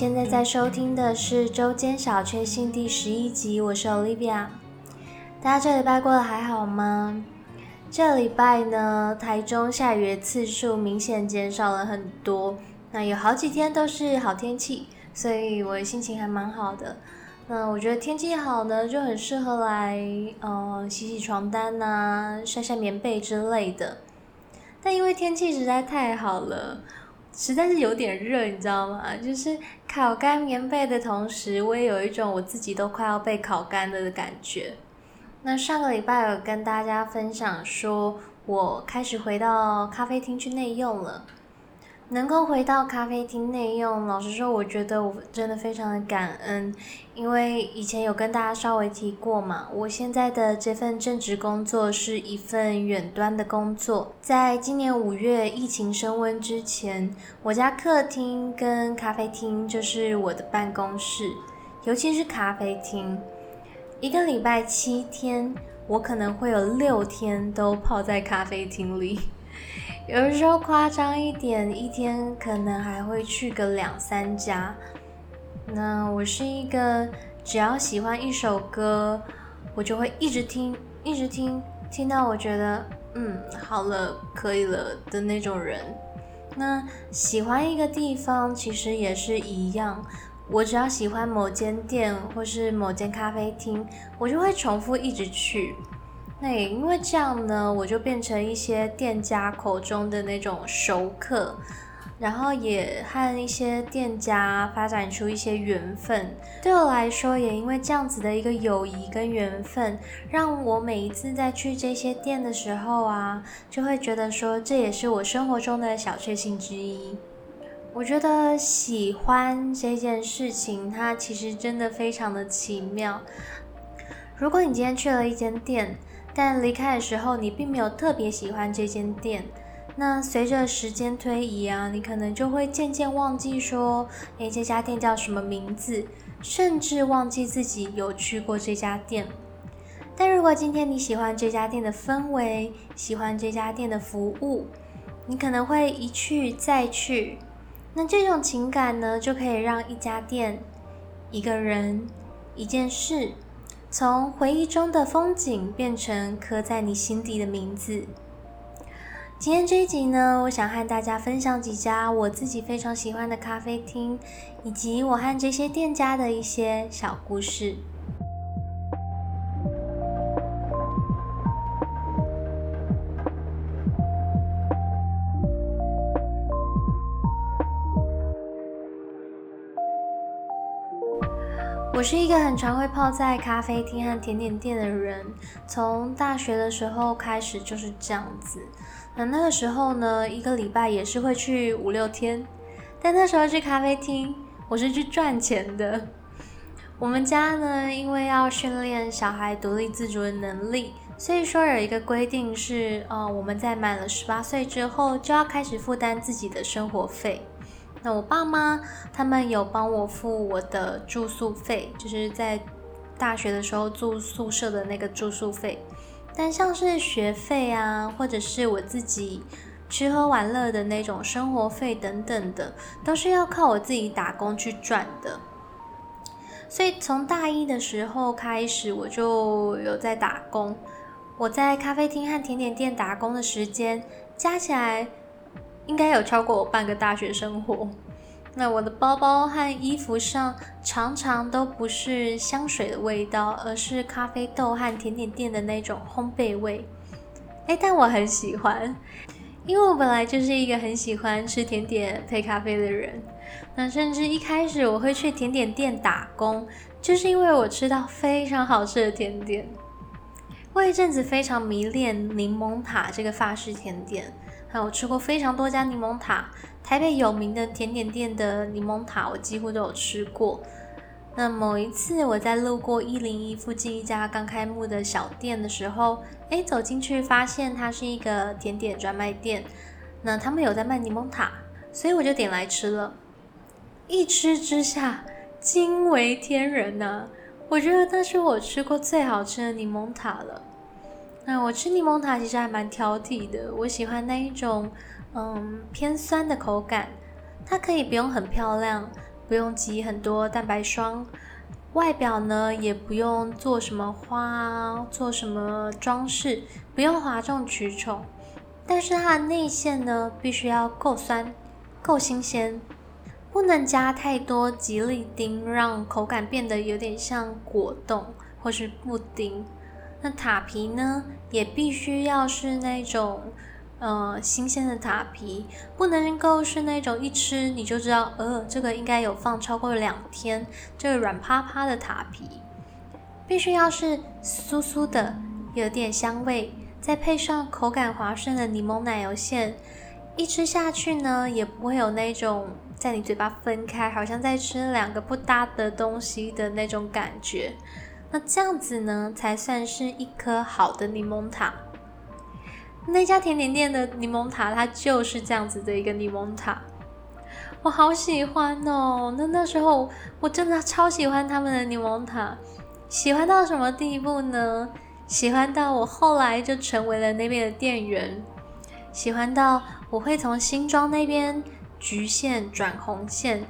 现在在收听的是周间小确幸第十一集，我是 Olivia。大家这礼拜过得还好吗？这礼拜呢，台中下雨的次数明显减少了很多，那有好几天都是好天气，所以我心情还蛮好的。那我觉得天气好呢，就很适合来呃洗洗床单呐、晒晒棉被之类的。但因为天气实在太好了。实在是有点热，你知道吗？就是烤干棉被的同时，我也有一种我自己都快要被烤干了的感觉。那上个礼拜有跟大家分享说，我开始回到咖啡厅去内用了。能够回到咖啡厅内用，老实说，我觉得我真的非常的感恩，因为以前有跟大家稍微提过嘛，我现在的这份正职工作是一份远端的工作。在今年五月疫情升温之前，我家客厅跟咖啡厅就是我的办公室，尤其是咖啡厅，一个礼拜七天，我可能会有六天都泡在咖啡厅里。有的时候夸张一点，一天可能还会去个两三家。那我是一个只要喜欢一首歌，我就会一直听，一直听，听到我觉得嗯好了，可以了的那种人。那喜欢一个地方其实也是一样，我只要喜欢某间店或是某间咖啡厅，我就会重复一直去。那也因为这样呢，我就变成一些店家口中的那种熟客，然后也和一些店家发展出一些缘分。对我来说，也因为这样子的一个友谊跟缘分，让我每一次在去这些店的时候啊，就会觉得说这也是我生活中的小确幸之一。我觉得喜欢这件事情，它其实真的非常的奇妙。如果你今天去了一间店，但离开的时候，你并没有特别喜欢这间店。那随着时间推移啊，你可能就会渐渐忘记说，诶，这家店叫什么名字，甚至忘记自己有去过这家店。但如果今天你喜欢这家店的氛围，喜欢这家店的服务，你可能会一去再去。那这种情感呢，就可以让一家店、一个人、一件事。从回忆中的风景变成刻在你心底的名字。今天这一集呢，我想和大家分享几家我自己非常喜欢的咖啡厅，以及我和这些店家的一些小故事。我是一个很常会泡在咖啡厅和甜点店的人，从大学的时候开始就是这样子。那那个时候呢，一个礼拜也是会去五六天，但那时候去咖啡厅，我是去赚钱的。我们家呢，因为要训练小孩独立自主的能力，所以说有一个规定是，呃，我们在满了十八岁之后，就要开始负担自己的生活费。那我爸妈他们有帮我付我的住宿费，就是在大学的时候住宿舍的那个住宿费。但像是学费啊，或者是我自己吃喝玩乐的那种生活费等等的，都是要靠我自己打工去赚的。所以从大一的时候开始，我就有在打工。我在咖啡厅和甜点店打工的时间加起来。应该有超过我半个大学生活。那我的包包和衣服上常常都不是香水的味道，而是咖啡豆和甜点店的那种烘焙味。哎，但我很喜欢，因为我本来就是一个很喜欢吃甜点配咖啡的人。那甚至一开始我会去甜点店打工，就是因为我吃到非常好吃的甜点。我一阵子非常迷恋柠檬塔这个法式甜点。还有吃过非常多家柠檬塔，台北有名的甜点店的柠檬塔，我几乎都有吃过。那某一次我在路过一零一附近一家刚开幕的小店的时候，哎，走进去发现它是一个甜点专卖店，那他们有在卖柠檬塔，所以我就点来吃了。一吃之下惊为天人呐！我觉得那是我吃过最好吃的柠檬塔了。那我吃柠檬塔其实还蛮挑剔的，我喜欢那一种，嗯，偏酸的口感。它可以不用很漂亮，不用挤很多蛋白霜，外表呢也不用做什么花，做什么装饰，不用哗众取宠。但是它的内馅呢，必须要够酸、够新鲜，不能加太多吉利丁，让口感变得有点像果冻或是布丁。那塔皮呢，也必须要是那种。呃，新鲜的塔皮不能够是那种一吃你就知道，呃，这个应该有放超过两天，这个软趴趴的塔皮，必须要是酥酥的，有点香味，再配上口感滑顺的柠檬奶油馅，一吃下去呢，也不会有那种在你嘴巴分开，好像在吃两个不搭的东西的那种感觉。那这样子呢，才算是一颗好的柠檬塔。那家甜点店的柠檬塔，它就是这样子的一个柠檬塔，我好喜欢哦。那那时候我真的超喜欢他们的柠檬塔，喜欢到什么地步呢？喜欢到我后来就成为了那边的店员，喜欢到我会从新庄那边橘线转红线，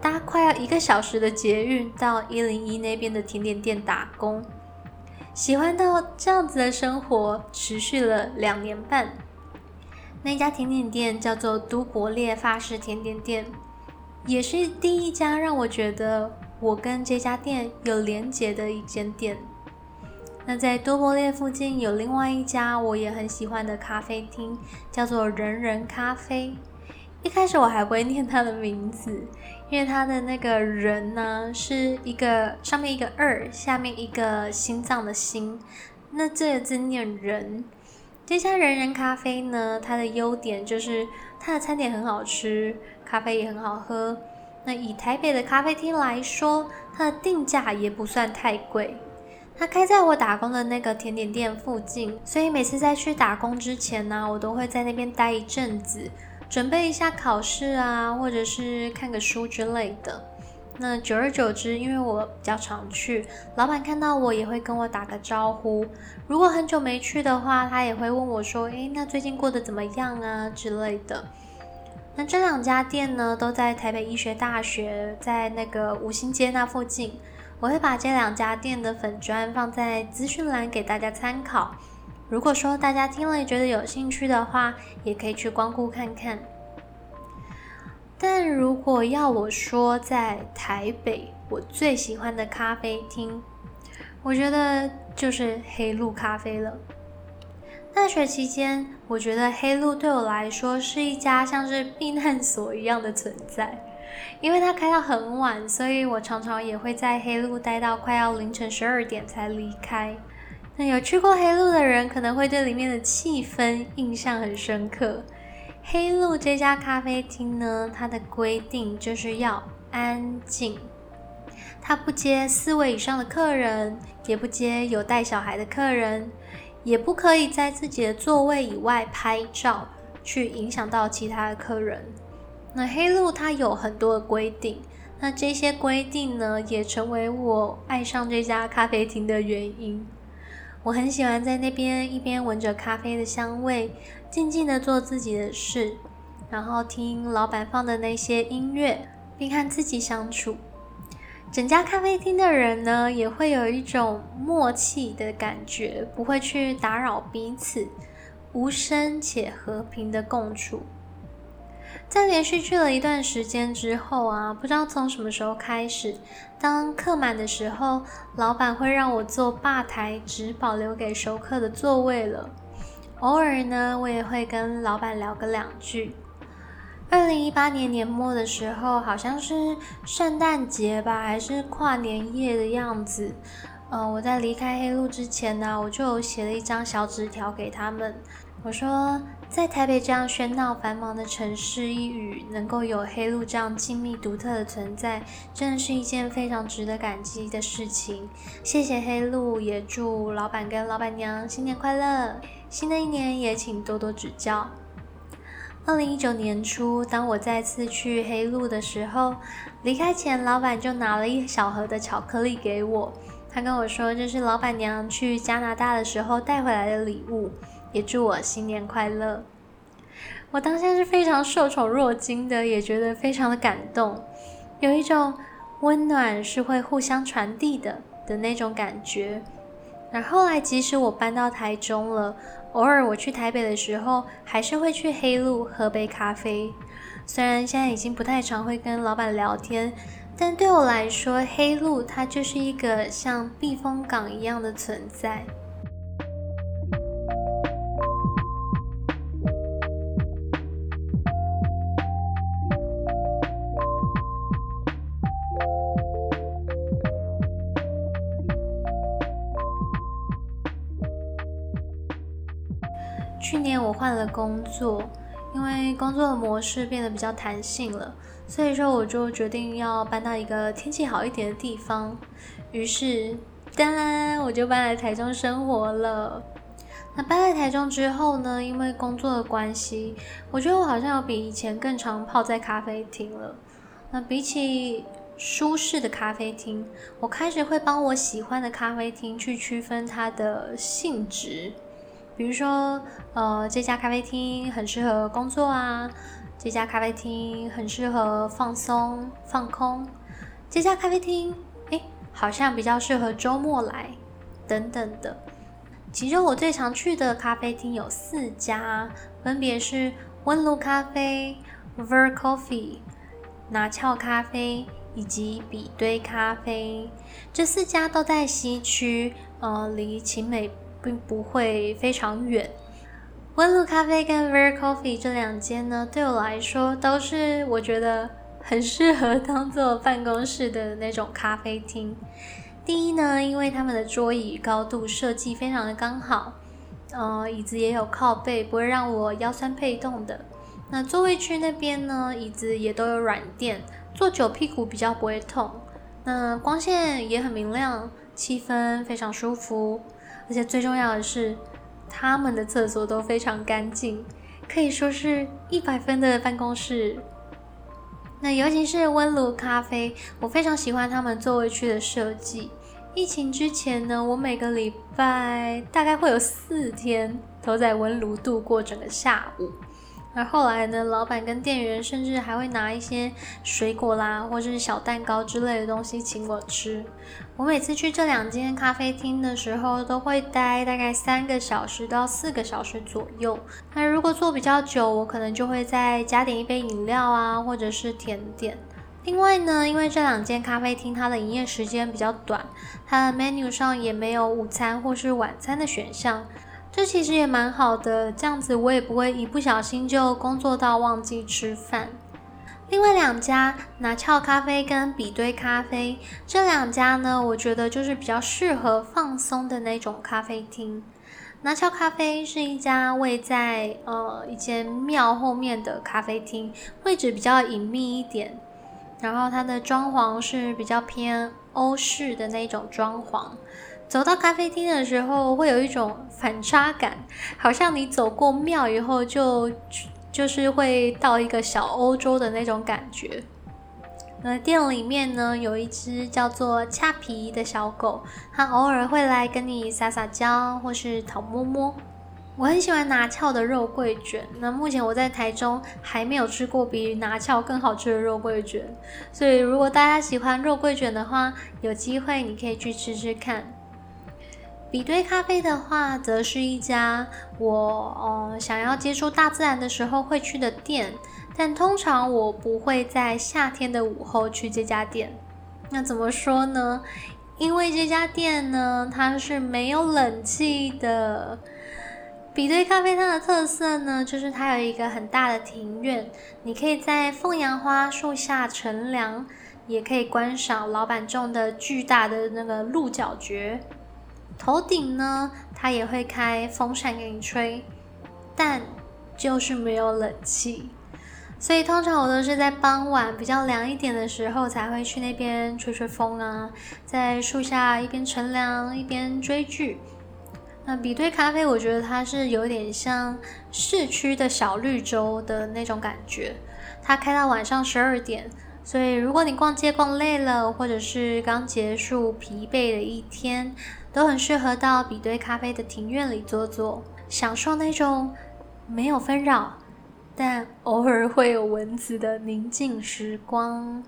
搭快要一个小时的捷运到一零一那边的甜点店打工。喜欢到这样子的生活，持续了两年半。那家甜点店叫做都柏列法式甜点店，也是第一家让我觉得我跟这家店有连结的一间店。那在多柏列附近有另外一家我也很喜欢的咖啡厅，叫做人人咖啡。一开始我还不会念它的名字，因为它的那个人呢是一个上面一个二，下面一个心脏的心，那这个字念人。这家人人咖啡呢，它的优点就是它的餐点很好吃，咖啡也很好喝。那以台北的咖啡厅来说，它的定价也不算太贵。它开在我打工的那个甜点店附近，所以每次在去打工之前呢，我都会在那边待一阵子。准备一下考试啊，或者是看个书之类的。那久而久之，因为我比较常去，老板看到我也会跟我打个招呼。如果很久没去的话，他也会问我说：“诶，那最近过得怎么样啊？”之类的。那这两家店呢，都在台北医学大学，在那个五星街那附近。我会把这两家店的粉砖放在资讯栏给大家参考。如果说大家听了觉得有兴趣的话，也可以去光顾看看。但如果要我说在台北我最喜欢的咖啡厅，我觉得就是黑鹿咖啡了。大学期间，我觉得黑鹿对我来说是一家像是避难所一样的存在，因为它开到很晚，所以我常常也会在黑鹿待到快要凌晨十二点才离开。那有去过黑鹿的人，可能会对里面的气氛印象很深刻。黑鹿这家咖啡厅呢，它的规定就是要安静，它不接四位以上的客人，也不接有带小孩的客人，也不可以在自己的座位以外拍照，去影响到其他的客人。那黑鹿它有很多的规定，那这些规定呢，也成为我爱上这家咖啡厅的原因。我很喜欢在那边一边闻着咖啡的香味，静静的做自己的事，然后听老板放的那些音乐，并和自己相处。整家咖啡厅的人呢，也会有一种默契的感觉，不会去打扰彼此，无声且和平的共处。在连续去了一段时间之后啊，不知道从什么时候开始，当客满的时候，老板会让我坐吧台只保留给熟客的座位了。偶尔呢，我也会跟老板聊个两句。二零一八年年末的时候，好像是圣诞节吧，还是跨年夜的样子。嗯，我在离开黑路之前呢，我就写了一张小纸条给他们。我说，在台北这样喧闹繁忙的城市一隅，能够有黑鹿这样静谧独特的存在，真的是一件非常值得感激的事情。谢谢黑鹿，也祝老板跟老板娘新年快乐！新的一年也请多多指教。二零一九年初，当我再次去黑鹿的时候，离开前，老板就拿了一小盒的巧克力给我，他跟我说这是老板娘去加拿大的时候带回来的礼物。也祝我新年快乐！我当下是非常受宠若惊的，也觉得非常的感动。有一种温暖是会互相传递的的那种感觉。那后来，即使我搬到台中了，偶尔我去台北的时候，还是会去黑路喝杯咖啡。虽然现在已经不太常会跟老板聊天，但对我来说，黑路它就是一个像避风港一样的存在。换了工作。因为工作的模式变得比较弹性了，所以说我就决定要搬到一个天气好一点的地方。于是，当然我就搬来台中生活了。那搬来台中之后呢？因为工作的关系，我觉得我好像有比以前更常泡在咖啡厅了。那比起舒适的咖啡厅，我开始会帮我喜欢的咖啡厅去区分它的性质。比如说，呃，这家咖啡厅很适合工作啊，这家咖啡厅很适合放松放空，这家咖啡厅，哎，好像比较适合周末来，等等的。其中我最常去的咖啡厅有四家，分别是温炉咖啡、Ver Coffee、拿翘咖啡以及比堆咖啡。这四家都在西区，呃，离晴美。并不会非常远。温露咖啡跟 Ver Coffee 这两间呢，对我来说都是我觉得很适合当做办公室的那种咖啡厅。第一呢，因为他们的桌椅高度设计非常的刚好，呃，椅子也有靠背，不会让我腰酸背痛的。那座位区那边呢，椅子也都有软垫，坐久屁股比较不会痛。那光线也很明亮，气氛非常舒服。而且最重要的是，他们的厕所都非常干净，可以说是一百分的办公室。那尤其是温炉咖啡，我非常喜欢他们座位区的设计。疫情之前呢，我每个礼拜大概会有四天都在温炉度过整个下午。而后来呢，老板跟店员甚至还会拿一些水果啦，或者是小蛋糕之类的东西请我吃。我每次去这两间咖啡厅的时候，都会待大概三个小时到四个小时左右。那如果坐比较久，我可能就会再加点一杯饮料啊，或者是甜点。另外呢，因为这两间咖啡厅它的营业时间比较短，它的 menu 上也没有午餐或是晚餐的选项。这其实也蛮好的，这样子我也不会一不小心就工作到忘记吃饭。另外两家拿俏咖啡跟比堆咖啡，这两家呢，我觉得就是比较适合放松的那种咖啡厅。拿俏咖啡是一家位在呃一间庙后面的咖啡厅，位置比较隐秘一点，然后它的装潢是比较偏欧式的那种装潢。走到咖啡厅的时候，会有一种反差感，好像你走过庙以后，就就是会到一个小欧洲的那种感觉。那店里面呢，有一只叫做恰皮的小狗，它偶尔会来跟你撒撒娇，或是讨摸摸。我很喜欢拿翘的肉桂卷，那目前我在台中还没有吃过比拿翘更好吃的肉桂卷，所以如果大家喜欢肉桂卷的话，有机会你可以去吃吃看。比堆咖啡的话，则是一家我呃想要接触大自然的时候会去的店，但通常我不会在夏天的午后去这家店。那怎么说呢？因为这家店呢，它是没有冷气的。比堆咖啡它的特色呢，就是它有一个很大的庭院，你可以在凤阳花树下乘凉，也可以观赏老板种的巨大的那个鹿角蕨。头顶呢，它也会开风扇给你吹，但就是没有冷气，所以通常我都是在傍晚比较凉一点的时候才会去那边吹吹风啊，在树下一边乘凉一边追剧。那比对咖啡，我觉得它是有点像市区的小绿洲的那种感觉，它开到晚上十二点，所以如果你逛街逛累了，或者是刚结束疲惫的一天。都很适合到比对咖啡的庭院里坐坐，享受那种没有纷扰，但偶尔会有蚊子的宁静时光。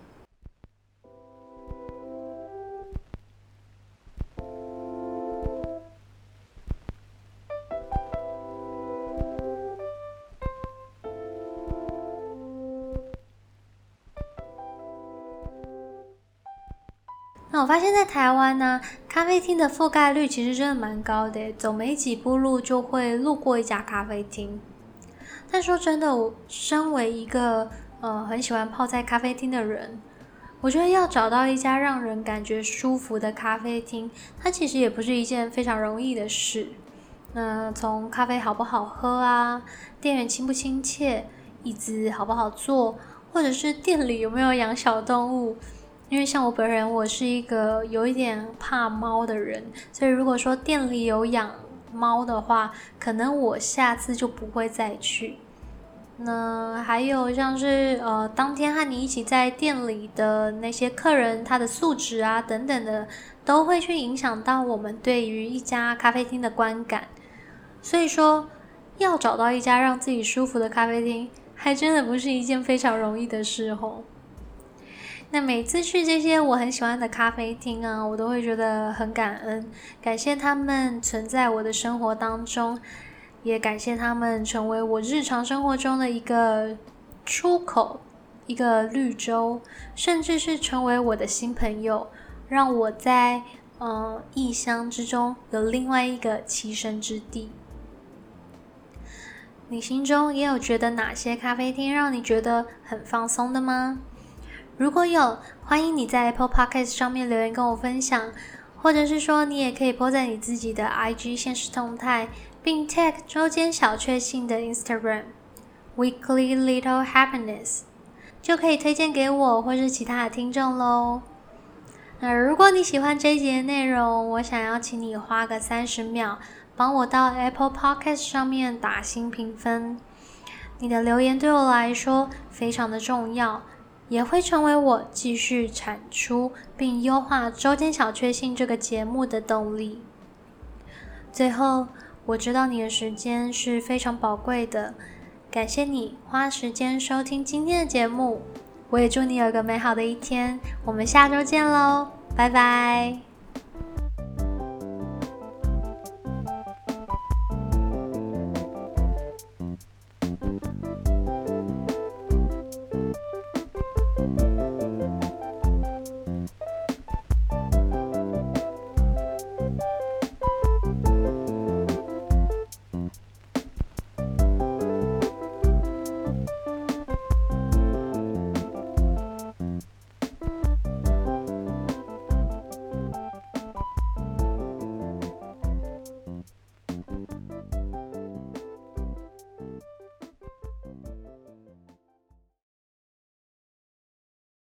我发现，在台湾呢，咖啡厅的覆盖率其实真的蛮高的，走没几步路就会路过一家咖啡厅。但说真的，我身为一个呃很喜欢泡在咖啡厅的人，我觉得要找到一家让人感觉舒服的咖啡厅，它其实也不是一件非常容易的事。那从咖啡好不好喝啊，店员亲不亲切，椅子好不好坐，或者是店里有没有养小动物。因为像我本人，我是一个有一点怕猫的人，所以如果说店里有养猫的话，可能我下次就不会再去。那还有像是呃，当天和你一起在店里的那些客人，他的素质啊等等的，都会去影响到我们对于一家咖啡厅的观感。所以说，要找到一家让自己舒服的咖啡厅，还真的不是一件非常容易的事哦。那每次去这些我很喜欢的咖啡厅啊，我都会觉得很感恩，感谢他们存在我的生活当中，也感谢他们成为我日常生活中的一个出口，一个绿洲，甚至是成为我的新朋友，让我在嗯异乡之中有另外一个栖身之地。你心中也有觉得哪些咖啡厅让你觉得很放松的吗？如果有，欢迎你在 Apple Podcast 上面留言跟我分享，或者是说你也可以 po 在你自己的 IG 现实动态，并 tag 周间小确幸的 Instagram Weekly Little Happiness，就可以推荐给我或是其他的听众喽。那如果你喜欢这一节内容，我想要请你花个三十秒，帮我到 Apple Podcast 上面打新评分。你的留言对我来说非常的重要。也会成为我继续产出并优化周间小确幸这个节目的动力。最后，我知道你的时间是非常宝贵的，感谢你花时间收听今天的节目。我也祝你有个美好的一天，我们下周见喽，拜拜。